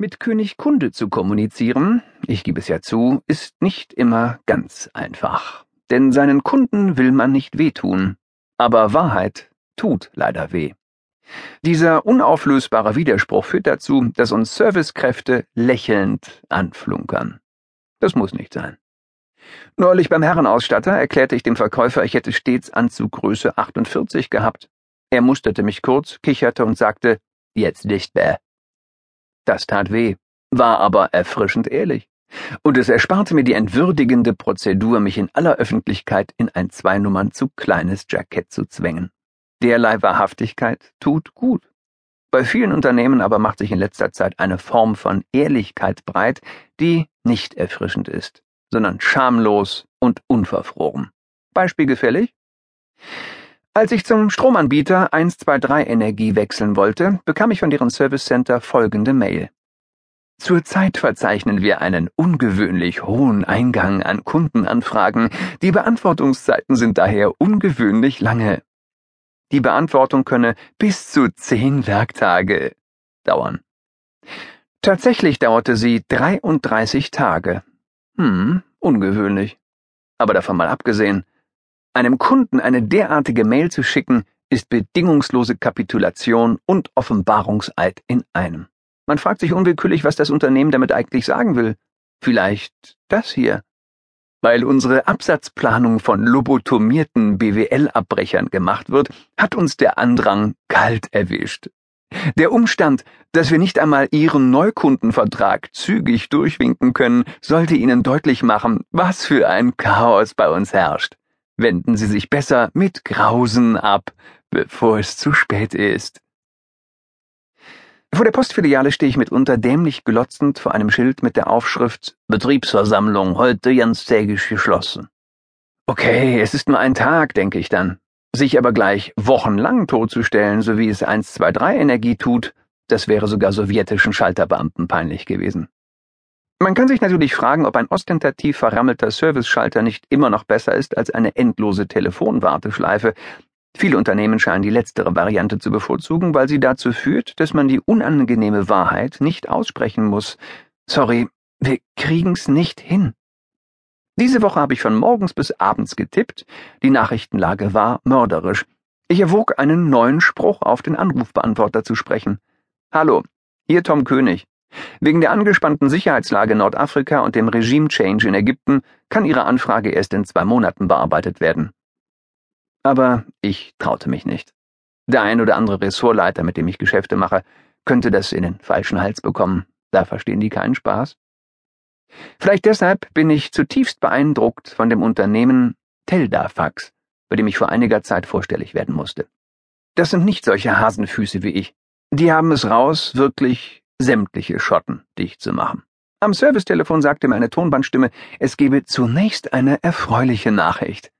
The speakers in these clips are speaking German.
Mit König Kunde zu kommunizieren, ich gebe es ja zu, ist nicht immer ganz einfach. Denn seinen Kunden will man nicht wehtun. Aber Wahrheit tut leider weh. Dieser unauflösbare Widerspruch führt dazu, dass uns Servicekräfte lächelnd anflunkern. Das muss nicht sein. Neulich beim Herrenausstatter erklärte ich dem Verkäufer, ich hätte stets Anzuggröße 48 gehabt. Er musterte mich kurz, kicherte und sagte, jetzt nicht mehr. Das tat weh, war aber erfrischend ehrlich. Und es ersparte mir die entwürdigende Prozedur, mich in aller Öffentlichkeit in ein zwei Nummern zu kleines Jackett zu zwängen. Derlei Wahrhaftigkeit tut gut. Bei vielen Unternehmen aber macht sich in letzter Zeit eine Form von Ehrlichkeit breit, die nicht erfrischend ist, sondern schamlos und unverfroren. Beispiel gefällig? Als ich zum Stromanbieter 123 Energie wechseln wollte, bekam ich von deren Service Center folgende Mail. Zurzeit verzeichnen wir einen ungewöhnlich hohen Eingang an Kundenanfragen. Die Beantwortungszeiten sind daher ungewöhnlich lange. Die Beantwortung könne bis zu zehn Werktage dauern. Tatsächlich dauerte sie 33 Tage. Hm, ungewöhnlich. Aber davon mal abgesehen, einem Kunden eine derartige Mail zu schicken, ist bedingungslose Kapitulation und Offenbarungseid in einem. Man fragt sich unwillkürlich, was das Unternehmen damit eigentlich sagen will. Vielleicht das hier. Weil unsere Absatzplanung von lobotomierten BWL-Abbrechern gemacht wird, hat uns der Andrang kalt erwischt. Der Umstand, dass wir nicht einmal Ihren Neukundenvertrag zügig durchwinken können, sollte Ihnen deutlich machen, was für ein Chaos bei uns herrscht. Wenden Sie sich besser mit Grausen ab, bevor es zu spät ist. Vor der Postfiliale stehe ich mitunter dämlich glotzend vor einem Schild mit der Aufschrift Betriebsversammlung heute ganztägig geschlossen. Okay, es ist nur ein Tag, denke ich dann. Sich aber gleich wochenlang totzustellen, so wie es 123 Energie tut, das wäre sogar sowjetischen Schalterbeamten peinlich gewesen. Man kann sich natürlich fragen, ob ein ostentativ verrammelter Service-Schalter nicht immer noch besser ist als eine endlose Telefonwarteschleife. Viele Unternehmen scheinen die letztere Variante zu bevorzugen, weil sie dazu führt, dass man die unangenehme Wahrheit nicht aussprechen muss. Sorry, wir kriegen's nicht hin. Diese Woche habe ich von morgens bis abends getippt. Die Nachrichtenlage war mörderisch. Ich erwog einen neuen Spruch auf den Anrufbeantworter zu sprechen. Hallo, hier Tom König. Wegen der angespannten Sicherheitslage in Nordafrika und dem Regime-Change in Ägypten kann Ihre Anfrage erst in zwei Monaten bearbeitet werden. Aber ich traute mich nicht. Der ein oder andere Ressortleiter, mit dem ich Geschäfte mache, könnte das in den falschen Hals bekommen. Da verstehen die keinen Spaß. Vielleicht deshalb bin ich zutiefst beeindruckt von dem Unternehmen Teldafax, bei dem ich vor einiger Zeit vorstellig werden musste. Das sind nicht solche Hasenfüße wie ich. Die haben es raus, wirklich sämtliche Schotten dicht zu machen. Am Servicetelefon sagte mir eine Tonbandstimme, es gebe zunächst eine erfreuliche Nachricht.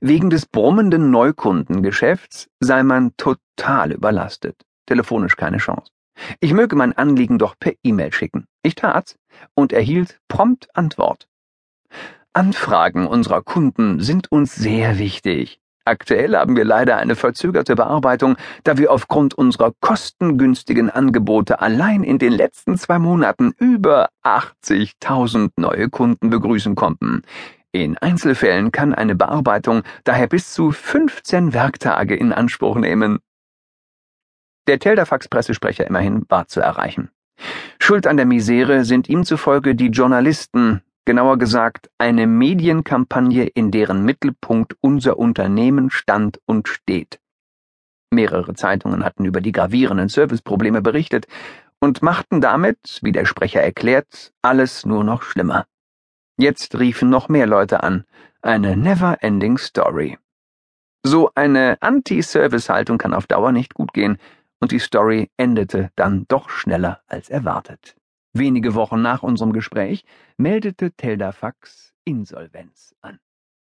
Wegen des brummenden Neukundengeschäfts sei man total überlastet. Telefonisch keine Chance. Ich möge mein Anliegen doch per E-Mail schicken. Ich tat's und erhielt prompt Antwort. Anfragen unserer Kunden sind uns sehr wichtig. Aktuell haben wir leider eine verzögerte Bearbeitung, da wir aufgrund unserer kostengünstigen Angebote allein in den letzten zwei Monaten über 80.000 neue Kunden begrüßen konnten. In Einzelfällen kann eine Bearbeitung daher bis zu 15 Werktage in Anspruch nehmen. Der Telderfax-Pressesprecher immerhin war zu erreichen. Schuld an der Misere sind ihm zufolge die Journalisten, genauer gesagt eine Medienkampagne, in deren Mittelpunkt unser Unternehmen stand und steht. Mehrere Zeitungen hatten über die gravierenden Serviceprobleme berichtet und machten damit, wie der Sprecher erklärt, alles nur noch schlimmer. Jetzt riefen noch mehr Leute an. Eine never-ending Story. So eine Anti-Service-Haltung kann auf Dauer nicht gut gehen, und die Story endete dann doch schneller als erwartet. Wenige Wochen nach unserem Gespräch meldete Teldafax Insolvenz an.